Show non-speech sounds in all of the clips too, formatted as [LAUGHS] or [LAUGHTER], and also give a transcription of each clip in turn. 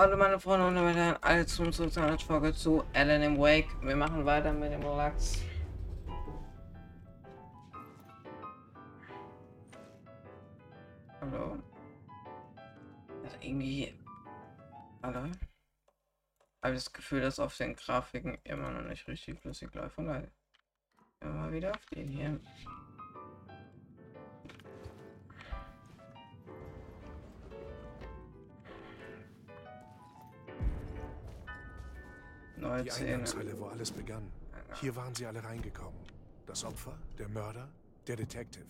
Hallo meine Freunde und Herren, alle zum zurück zu einer Folge zu Alan im Wake. Wir machen weiter mit dem Lachs. Hallo? Also irgendwie... Hallo? Habe das Gefühl, dass auf den Grafiken immer noch nicht richtig flüssig läuft. Von daher immer wieder auf den hier. Neue Die Szene. Eingangshalle, wo alles begann. Hier waren sie alle reingekommen. Das Opfer, der Mörder, der Detective.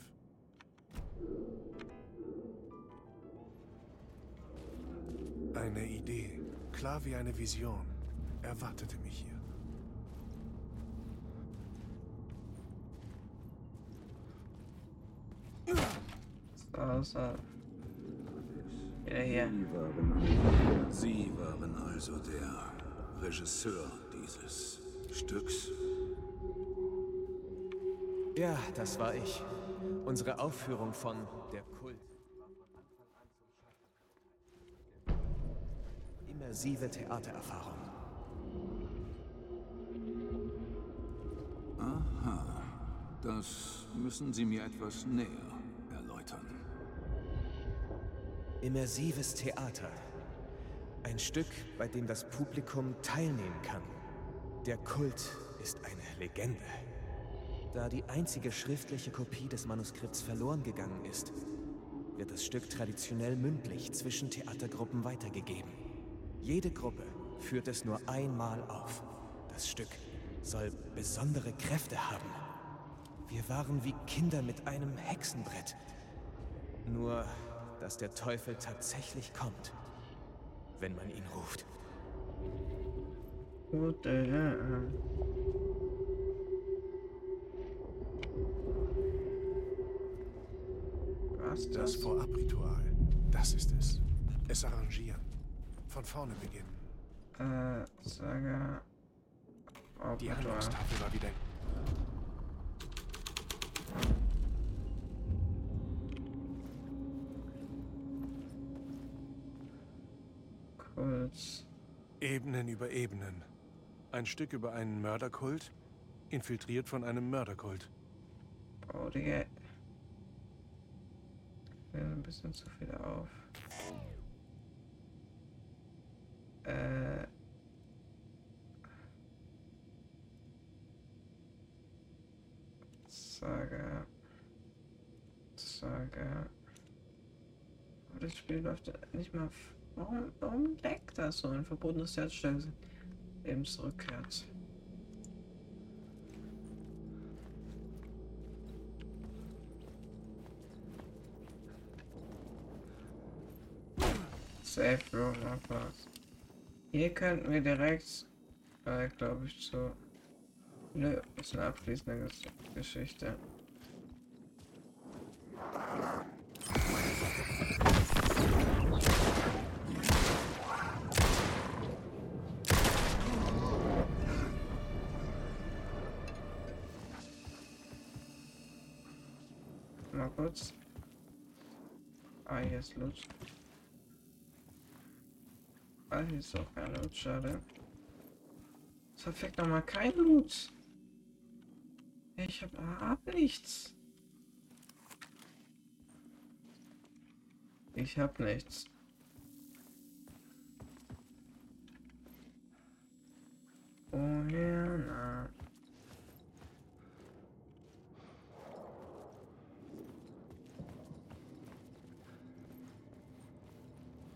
Eine Idee, klar wie eine Vision, erwartete mich hier. So. Wieder hier. Sie waren also der Regisseur dieses Stücks. Ja, das war ich. Unsere Aufführung von Der Kult. Immersive Theatererfahrung. Aha. Das müssen Sie mir etwas näher erläutern. Immersives Theater. Ein Stück, bei dem das Publikum teilnehmen kann. Der Kult ist eine Legende. Da die einzige schriftliche Kopie des Manuskripts verloren gegangen ist, wird das Stück traditionell mündlich zwischen Theatergruppen weitergegeben. Jede Gruppe führt es nur einmal auf. Das Stück soll besondere Kräfte haben. Wir waren wie Kinder mit einem Hexenbrett. Nur, dass der Teufel tatsächlich kommt, wenn man ihn ruft. What the hell? Was Das das? Vorabritual, das ist es. Es arrangieren. Von vorne beginnen. Äh, sage. Die. Handlungstafel war wieder... Kurz. Ebenen über Ebenen. Ein Stück über einen Mörderkult, infiltriert von einem Mörderkult. Oh, Digga. Mir ein bisschen zu viel auf. Äh. Saga. Saga. Aber das Spiel läuft nicht mal. Warum, warum leckt das so? Ein verbotenes Herzstellen Lebensrückkehrt. Safe Room Abpass. Hier könnten wir direkt, äh, glaube ich, zu. Nö, ist eine abschließende Ges- Geschichte. Mal kurz. Ah, hier ist Loot. Ah, hier ist auch kein Loot, schade. Verfickt nochmal kein Loot. Ich hab, hab nichts. Ich hab nichts. Woher? Na.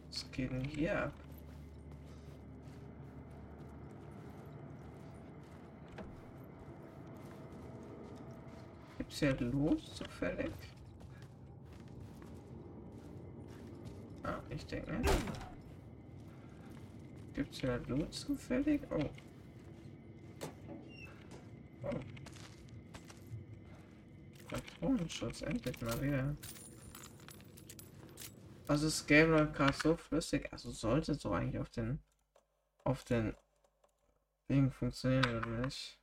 Was geht denn hier ab? Gibt's hier los zufällig? Ah, ich denke. Gibt's hier Loot zufällig? Oh. Oh. Patronenschutz, endlich mal wieder. Also ist Gabriel gerade so flüssig, also sollte so eigentlich auf den auf den Ding funktionieren oder nicht?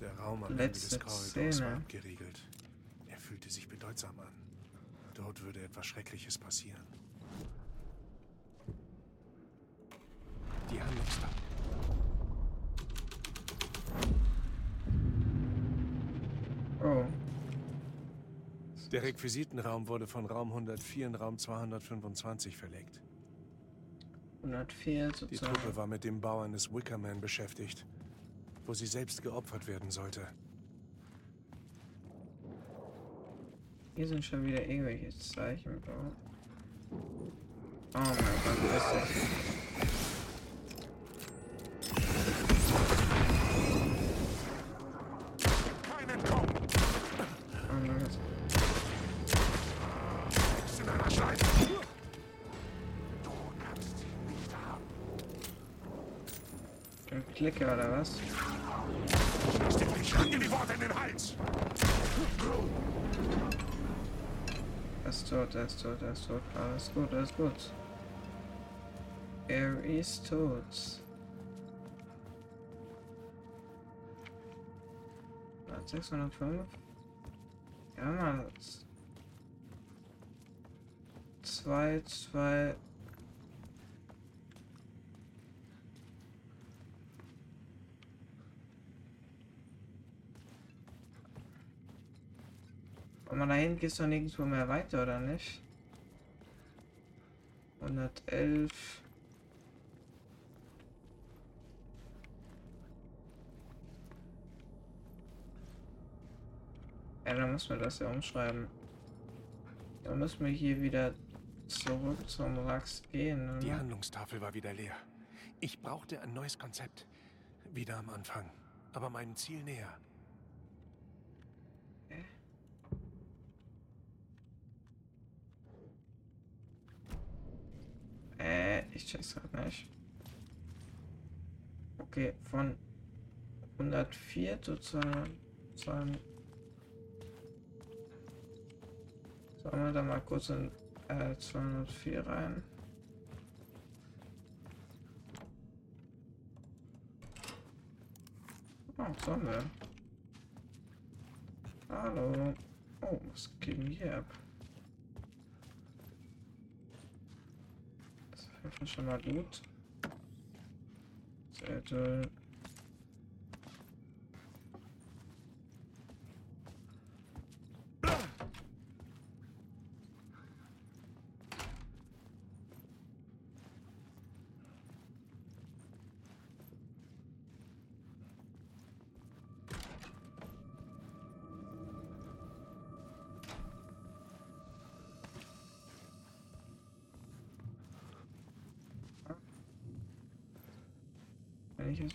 Der Raum am Letzte Ende des Korridors war abgeriegelt. Er fühlte sich bedeutsam an. Dort würde etwas Schreckliches passieren. Der Requisitenraum wurde von Raum 104 in Raum 225 verlegt. 104 Die sozusagen. Truppe war mit dem Bau eines Wickerman beschäftigt, wo sie selbst geopfert werden sollte. Hier sind schon wieder irgendwelche Zeichen, Bro. Oh mein Gott, das ist Keinen Klicker oder was? Steck dir die Worte in den Hals! Er ist tot, er ist tot, er ist tot. Alles gut, alles gut. Er ist tot. Na, 605? Ja, mal. Zwei, zwei. Aber da hinten geht's doch nirgendwo mehr weiter, oder nicht? 111. Ja, dann müssen wir das ja umschreiben. Dann müssen wir hier wieder zurück zum Rax gehen. Die Oder? Handlungstafel war wieder leer. Ich brauchte ein neues Konzept. Wieder am Anfang, aber meinem Ziel näher. Äh, ich check's grad nicht. Okay, von 104 zu 200. Sollen wir da mal kurz in äh, 204 rein? Oh, wir? Hallo. Oh, was denn hier ab? Das ist schon mal gut. Zettel.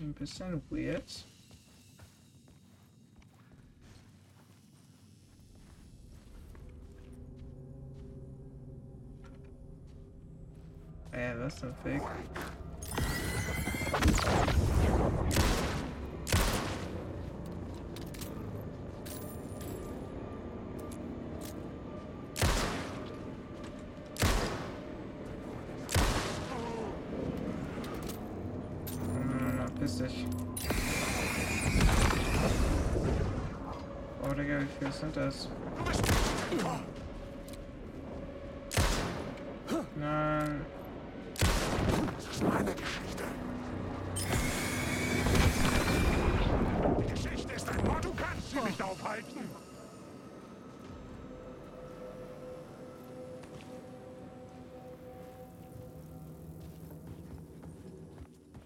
14% weird. Yeah, that's a fake. Viel sind das? Nein. Meine Geschichte. Die Geschichte ist ein Mord, du kannst sie nicht aufhalten.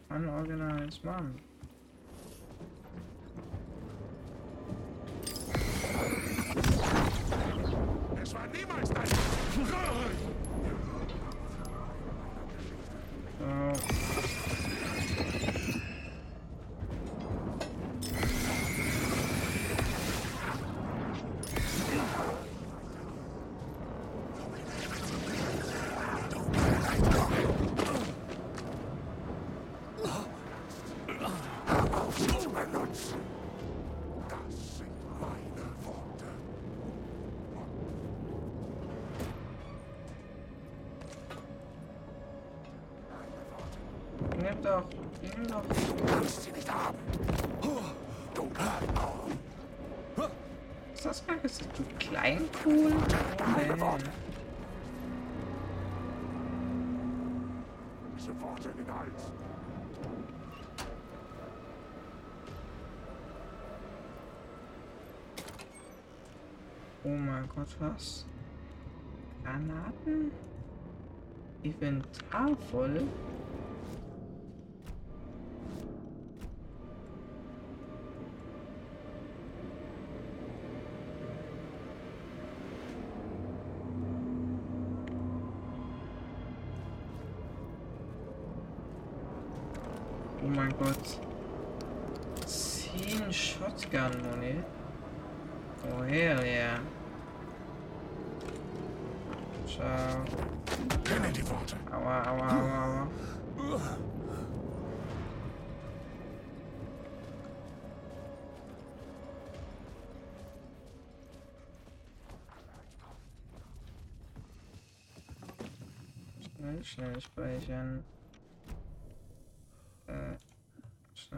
Unorganized Mann. Du kannst sie nicht haben. Du Ist das mal gesagt? Du Kleinkuhl? Oh, man. Sofort in den Hals. Oh mein Gott, was? Granaten? Inventar voll? Gott. 10 Shotgun-Muni. Oh hell yeah. Ciao. Kenne die Worte. Aua, aua, aua, aua. Schnell, schnell speichern.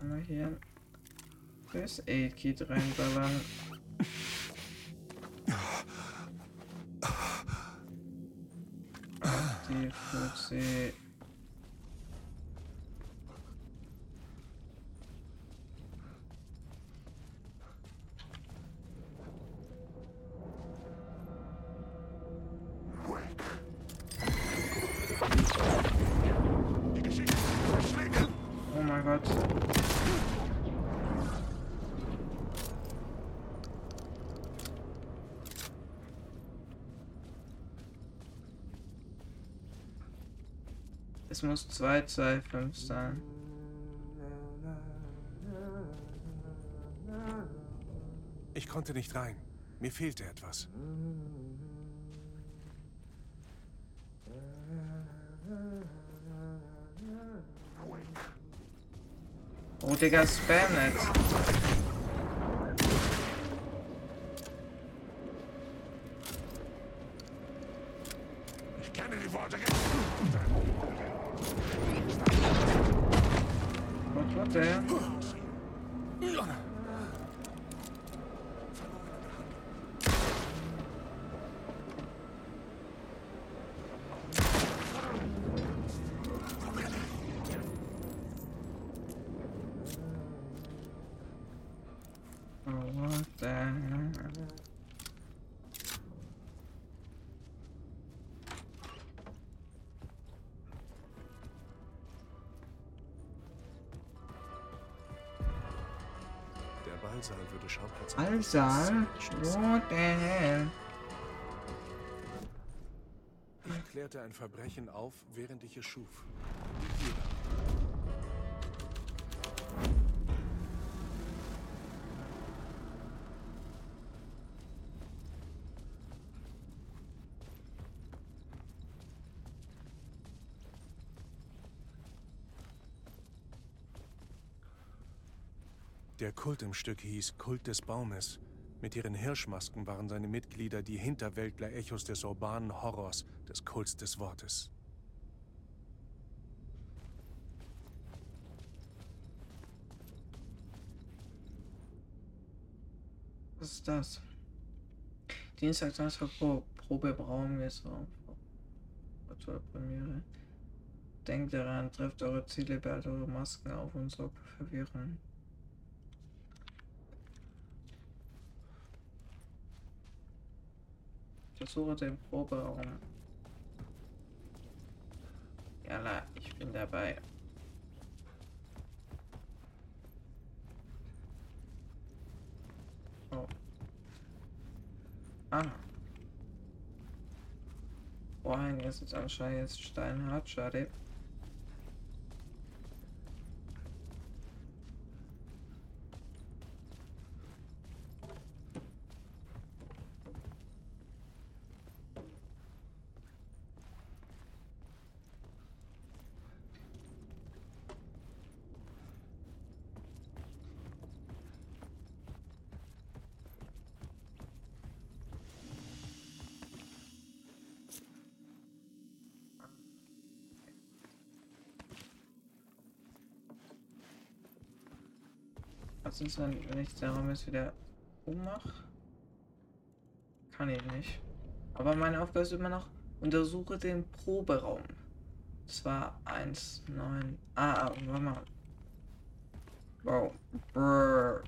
Einmal hier das Aid Kit reinballern. Die 40. Es muss 225 sein. Ich konnte nicht rein. Mir fehlte etwas. Oh, Digga, spam Schließen. what the hell? Ich klärte ein Verbrechen auf, während ich es schuf. Der Kult im Stück hieß Kult des Baumes. Mit ihren Hirschmasken waren seine Mitglieder die Hinterwäldler-Echos des urbanen Horrors, des Kults des Wortes. Was ist das? Dienstag, Samstag, Pro Probe Braumesser. Virtuelle Premiere. Denkt daran, trefft eure Ziele, behaltet eure Masken auf und sorgt für Verwirrung. Versuche den Proberaum. Jalla, ich bin dabei. Oh. Ah. Vorhang ist jetzt anscheinend steinhart, schade. Was ist, wenn, wenn ich den Raum jetzt wieder ummache? Kann ich nicht. Aber meine Aufgabe ist immer noch, untersuche den Proberaum. Das war 1, 9. Ah, ah, warte mal. Wow. Brrr.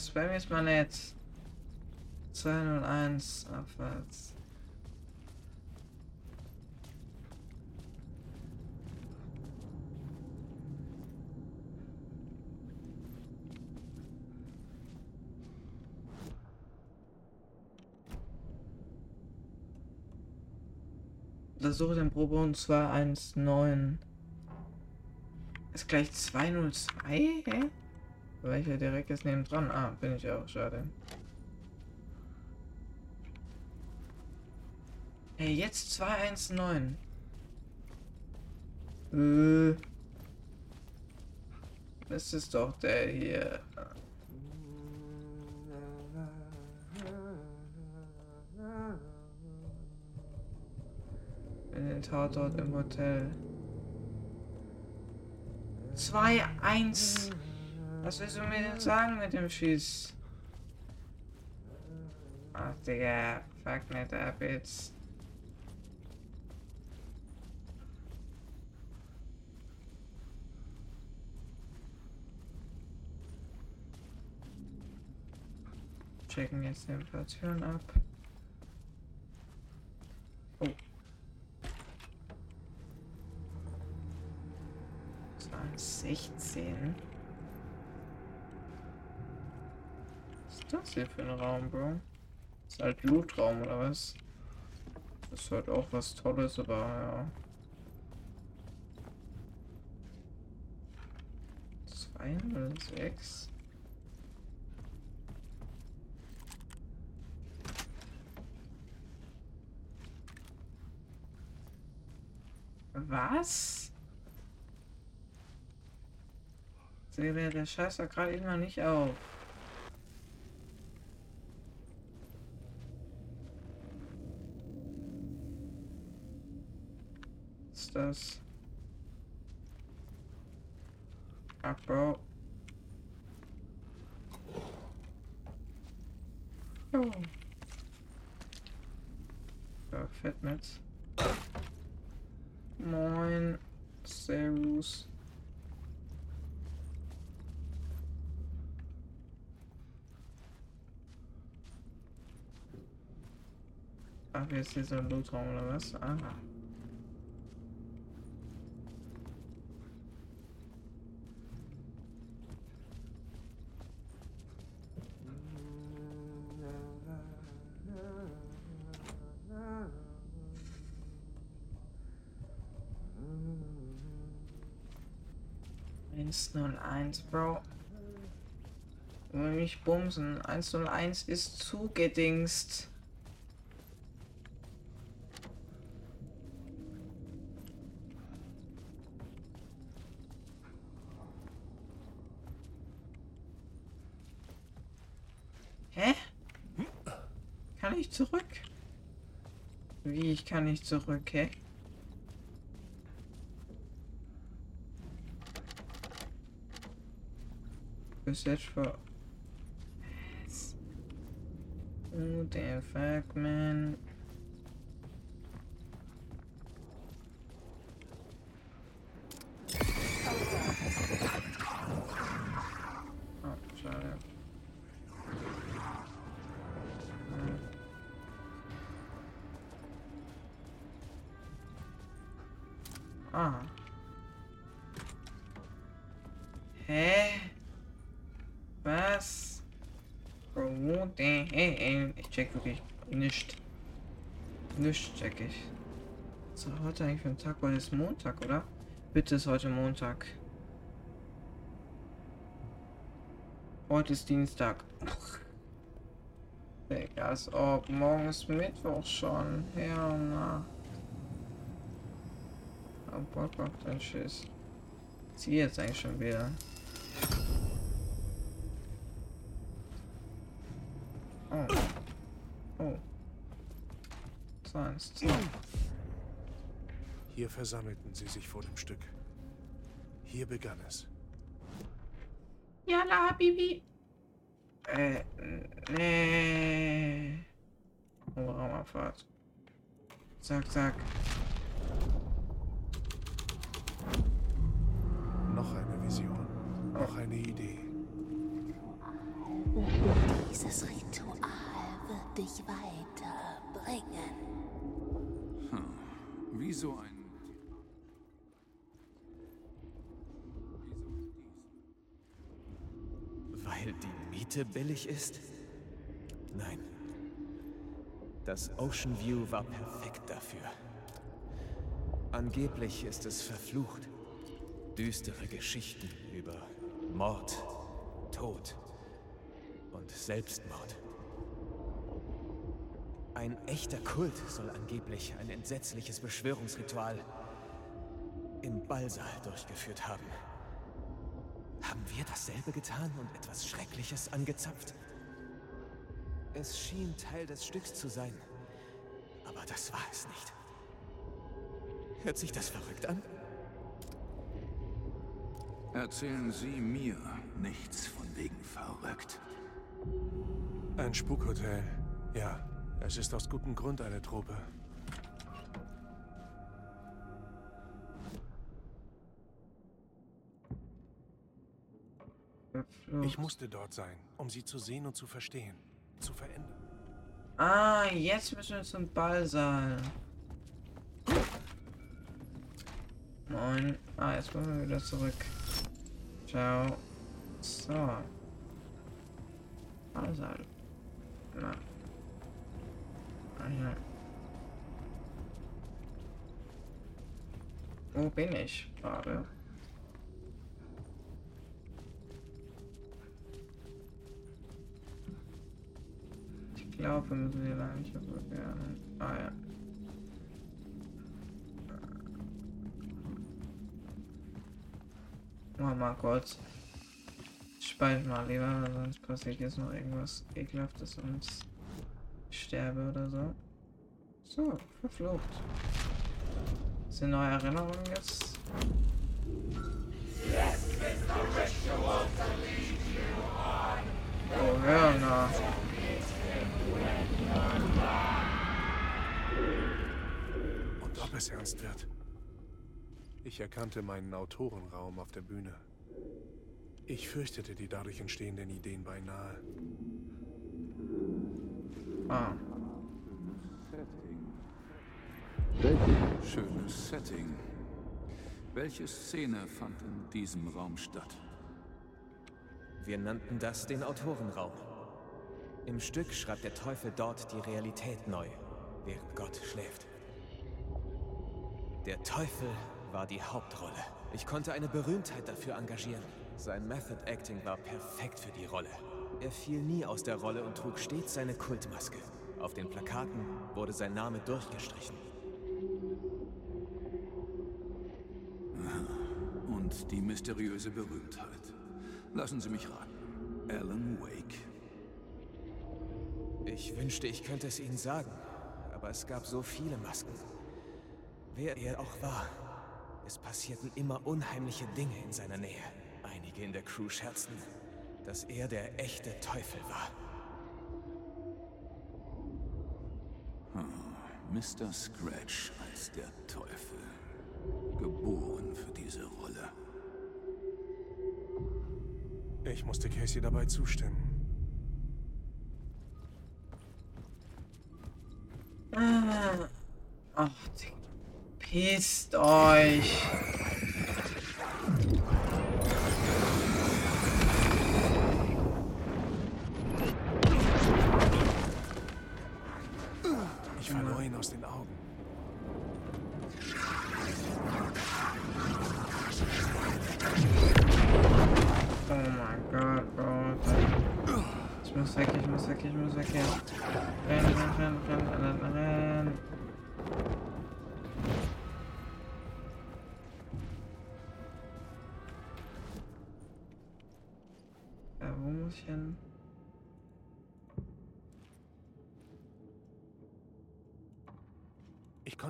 Di, di, di. Ja, spam jetzt mal nicht. 201 abwärts. Untersuche den Proberaum 219. Ist gleich 202? Hä? Welcher direkt ist neben dran? Ah, bin ich auch, schade. Hey, jetzt 219. Äh. Das ist doch der hier. In den Tatort im Hotel. 2-1. Was willst du mir denn sagen mit dem Schieß? Ach, Digga. Fuck nicht ab jetzt. Checken jetzt die Inflation ab. Oh. 16. Was ist das hier für ein Raum, Bro? Ist halt Lootraum oder was? Das ist halt auch was Tolles, aber ja. 206. Was? Serie, der scheißt da gerade immer nicht auf. this. Apple. Oh. Uh, Fitness. Moin. Servus. Ach, jetzt ist ein Lootraum oder was? Aha. 101, Bro. Will mich bumsen. 101 ist zugedingst. Hä? Kann ich zurück? Wie, ich kann nicht zurück, hä? Bis jetzt vor... Was? Oh, der fuck, man. Oh, schade. Hm. Ah. Hä? Was? Der, hey, ich check wirklich nicht. Nicht check ich. Ist heute eigentlich für ein Tag? Heute ist Montag, oder? Bitte ist heute Montag. Heute ist Dienstag. [LAUGHS] Digga, als ob morgen ist Mittwoch schon. Ja, na. Hab Bock auf den Schiss. Zieh jetzt eigentlich schon wieder. Oh. Oh. Zwei. Hier versammelten sie sich vor dem Stück. Hier begann es. Yalla, Bibi. Äh, nee. Oh, Raumabfahrt. Zack, zack. Noch eine Vision. Noch eine Idee. Dieses Ritual wird dich weiterbringen. Wie so ein. Weil die Miete billig ist? Nein. Das Ocean View war perfekt dafür. Angeblich ist es verflucht. Düstere Geschichten über Mord, Tod und Selbstmord. Ein echter Kult soll angeblich ein entsetzliches Beschwörungsritual im Ballsaal durchgeführt haben. Haben wir dasselbe getan und etwas Schreckliches angezapft? Es schien Teil des Stücks zu sein, aber das war es nicht. Hört sich das verrückt an? Erzählen Sie mir nichts von wegen verrückt. Ein Spukhotel. Ja, es ist aus gutem Grund eine Truppe. Ich musste dort sein, um sie zu sehen und zu verstehen. Zu verändern. Ah, jetzt müssen wir zum Ballsaal. Moin. Ah, jetzt kommen wir wieder zurück. Ciao. So. Ballsaal. Na. Ja. Wo bin ich gerade? Ich glaube, wir müssen hier lang nicht werden. Ah ja. Oh mal kurz. Ich speichere mal lieber, sonst passiert jetzt noch irgendwas ekelhaftes ich sterbe oder so. So, verflucht. Sind neue Erinnerungen jetzt? Oh, na. Und ob es ernst wird. Ich erkannte meinen Autorenraum auf der Bühne. Ich fürchtete die dadurch entstehenden Ideen beinahe. Ah. Schönes Setting. Welche Szene fand in diesem Raum statt? Wir nannten das den Autorenraum. Im Stück schreibt der Teufel dort die Realität neu, während Gott schläft. Der Teufel war die Hauptrolle. Ich konnte eine Berühmtheit dafür engagieren. Sein Method Acting war perfekt für die Rolle. Er fiel nie aus der Rolle und trug stets seine Kultmaske. Auf den Plakaten wurde sein Name durchgestrichen. Und die mysteriöse Berühmtheit. Lassen Sie mich raten. Alan Wake. Ich wünschte, ich könnte es Ihnen sagen, aber es gab so viele Masken. Wer er auch war, es passierten immer unheimliche Dinge in seiner Nähe. Einige in der Crew scherzten, dass er der echte Teufel war. Mr. Scratch als der Teufel. Geboren für diese Rolle. Ich musste Casey dabei zustimmen. Ah. Ach, die- pisst euch.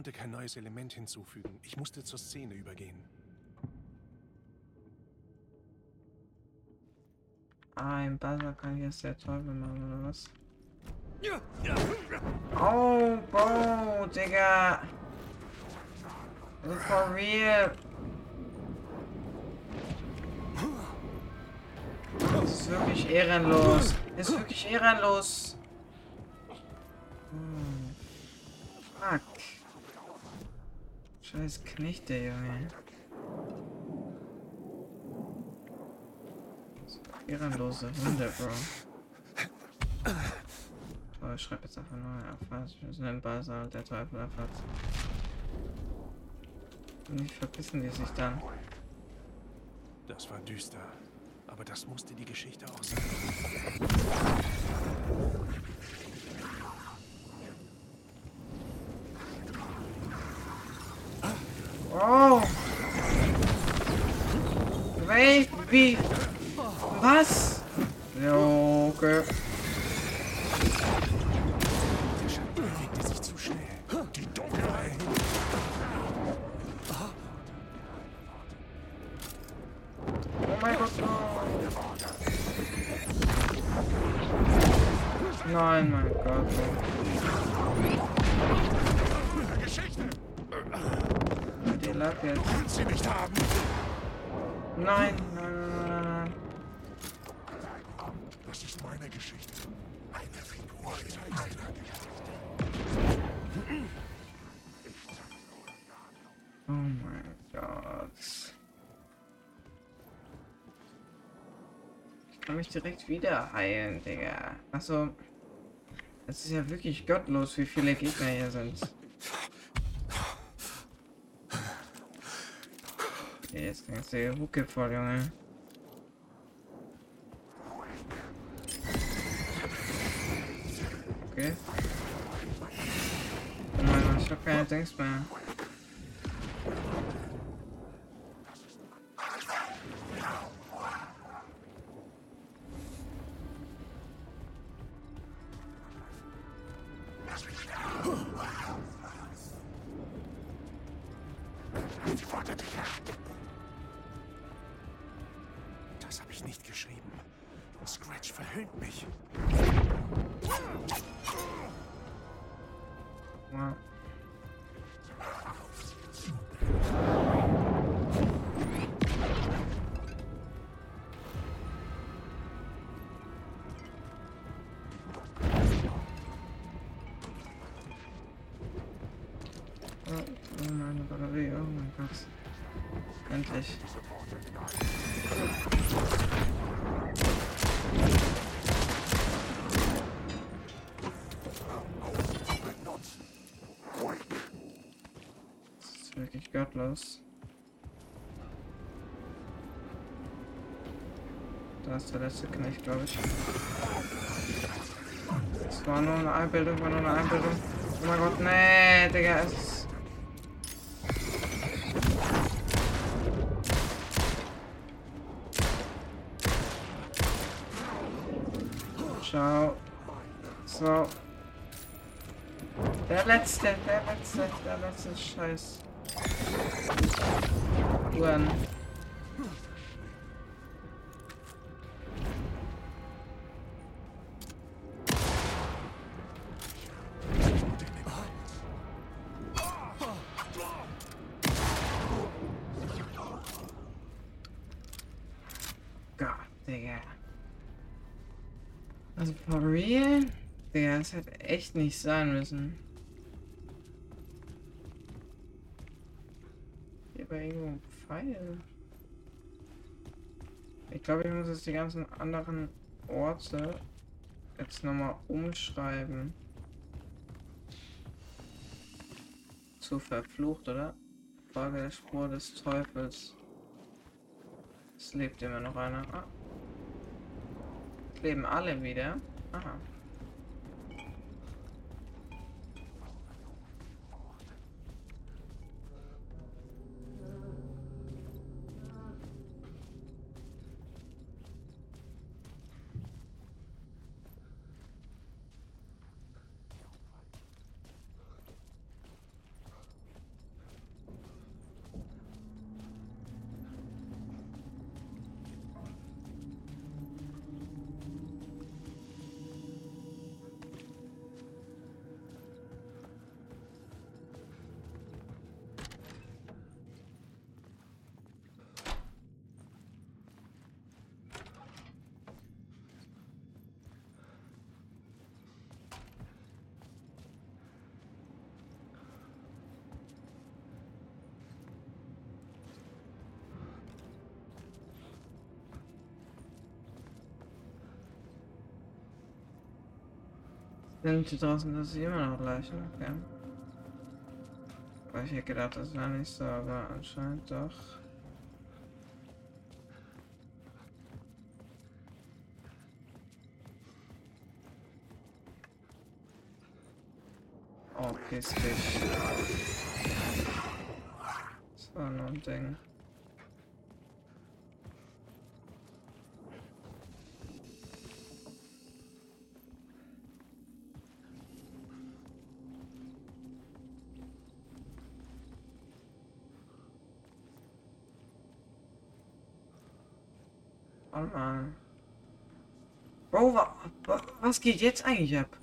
Konnte kein neues Element hinzufügen. Ich musste zur Szene übergehen. Ah, im Buzzer kann jetzt der Teufel machen, oder was? Oh, Bo, Digga. For real. Das ist wirklich ehrenlos. Das ist wirklich ehrenlos. Scheiß Knechte, Junge. Ehrenlose Hunde, Bro. Oh, ich schreibe jetzt einfach nur erfasst. Wir sind im Basar und der Teufel erfasst. Und wie verpissen die sich dann? Das war düster. Aber das musste die Geschichte auch sein. Oh! Wie? Wie? Was? Ja, okay. Haben? Nein, nein, nein, nein, nein. Das ist meine Geschichte. Eine Figur in meiner Geschichte. Oh mein Gott. Ich kann mich direkt wieder heilen, Digga. Also, es ist ja wirklich gottlos, wie viele Gegner hier sind. [LAUGHS] Okay, Jetzt kannst du die Hucke voll, Junge. Okay. Oh mein Gott, ich hab keine Dings Endlich. Das ist wirklich gottlos. Da ist der letzte Knecht, glaube ich. Es war nur eine Einbildung, war nur eine Einbildung. Oh mein Gott, nee, Digga, es ist... der letzte, der letzte Scheiß. Uhren. Also for real? Digga, das hätte echt nicht sein müssen. War irgendwo ein Pfeil. Ich glaube, ich muss jetzt die ganzen anderen Orte jetzt nochmal umschreiben. Zu verflucht, oder? Frage der Spur des Teufels. Es lebt immer noch einer. Ah. Leben alle wieder. Aha. Sind hier draußen das sind immer noch Leichen? Okay. Weil ich hätte gedacht, das wäre nicht so, aber anscheinend doch. Oh, piss dich. Das war nur ein Ding. Mann. Bro, wa, wa, was geht jetzt eigentlich ab?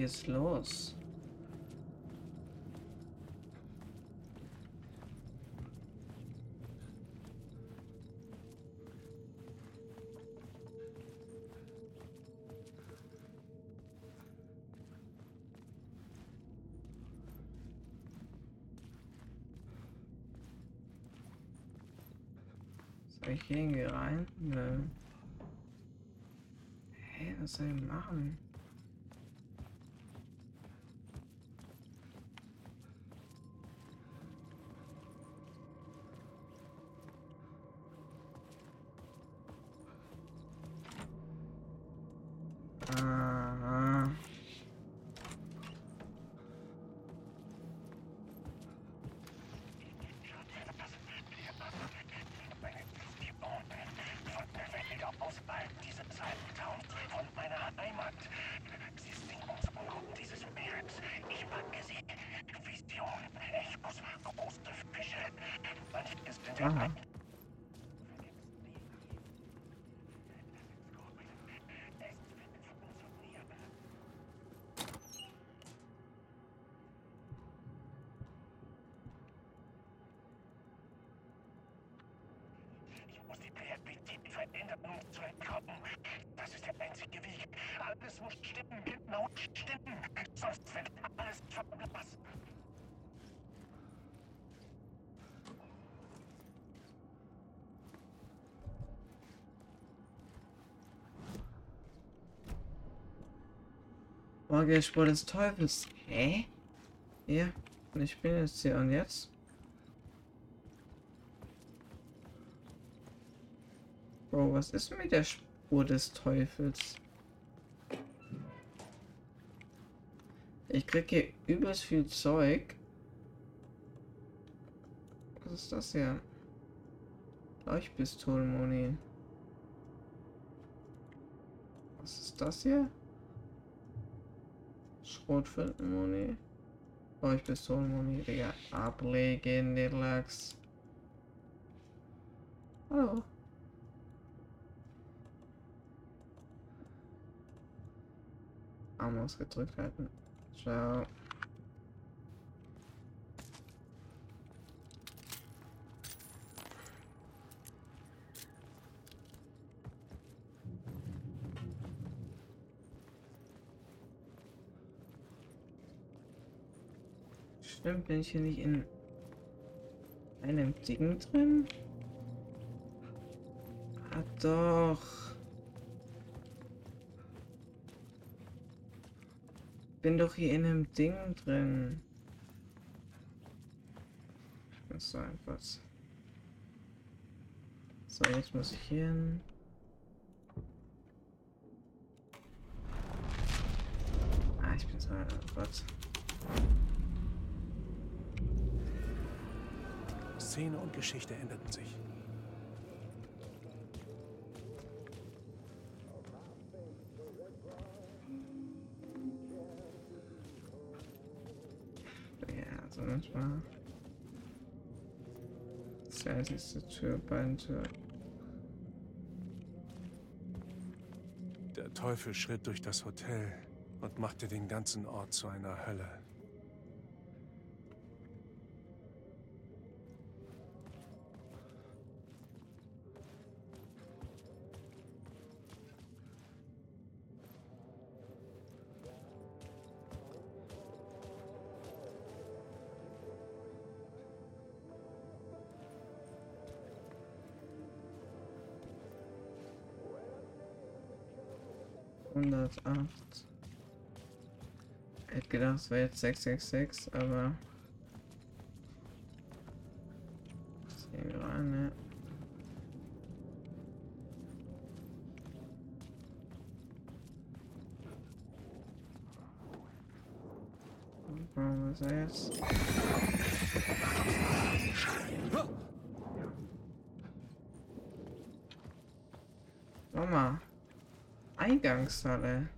Eigentlich los? Soll ich hier irgendwie rein? Nö. Hey, was soll ich machen? Ah. außerhalb dieses Halbtaus von meiner Heimat. Sie sind uns Unruhen dieses Meeres. Ich packe sie. Vision, Echos, große Fische. Manche sind Aha. Ich muss die Realität verändern, um zu entkommen. Das ist der einzige Weg. Alles muss stimmen, genau stimmen. Sonst wird alles verblasst. Magische Spur des Teufels. Hä? Hier. Und ich bin jetzt hier und jetzt? Bro, was ist mit der Spur des Teufels? Ich krieg hier übelst viel Zeug. Was ist das hier? Leuchtpistolenmoni. Was ist das hier? Schrotflintenmoni. Leuchtpistolenmoni, Digga. Ablegen, Deluxe. Hallo. Arm ausgedrückt halten. Ciao. Stimmt, bin ich hier nicht in einem Ding drin? Ah, doch. Bin doch hier in einem Ding drin. Was so einfach. So, jetzt muss ich hier hin. Ah, ich bin so. Oh Szene und Geschichte änderten sich. Ja, also manchmal. Das wäre die Tür, beiden Tür. Der Teufel schritt durch das Hotel und machte den ganzen Ort zu einer Hölle. 108. Ich hätte gedacht, es wäre jetzt 666, aber. Sehen wir rein, ne? Was ist jetzt? Mama. Eingangshalle.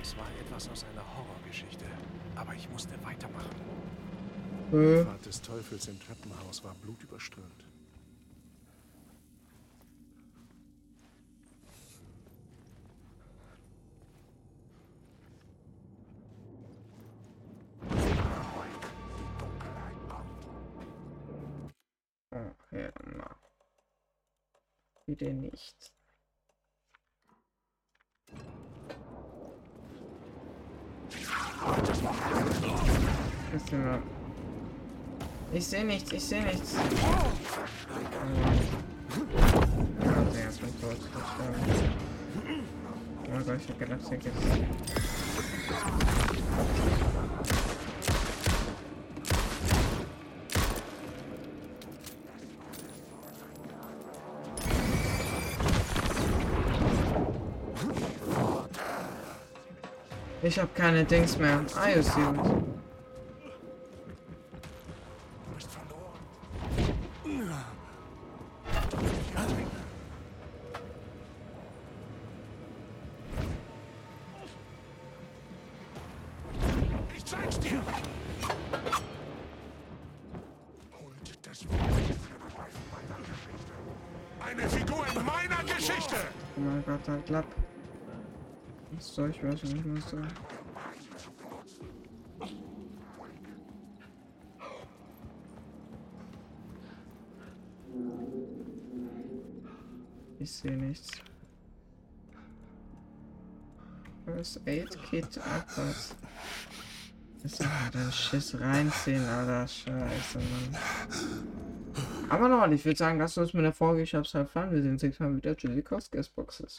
Das war etwas aus einer Horrorgeschichte. Aber ich musste weitermachen. Äh, Die Fahrt des Teufels im Treppenhaus war blutüberströmt. Wieder nicht. Ich sehe nichts, ich sehe nichts. Ja, sehr gut, tot. Oh Gott, ich hab gedacht, hier gibt's. Ich hab keine Dings mehr. Ah, you see it. Du bist verloren. Ich zeig's dir! Holt das Eine Figur in meiner Geschichte! Oh mein Gott, halt klapp. Was soll ich weiß nicht mehr so. Ich sehe nichts. First Aid Kit abwärts. Ist ja Schiss reinziehen, Alter. Scheiße, Mann. Aber nochmal, ich würde sagen, lasst uns mit der Folge. Ich hab's halt fun. Wir sehen uns nächstes Mal wieder. Julie Cost Guestboxes.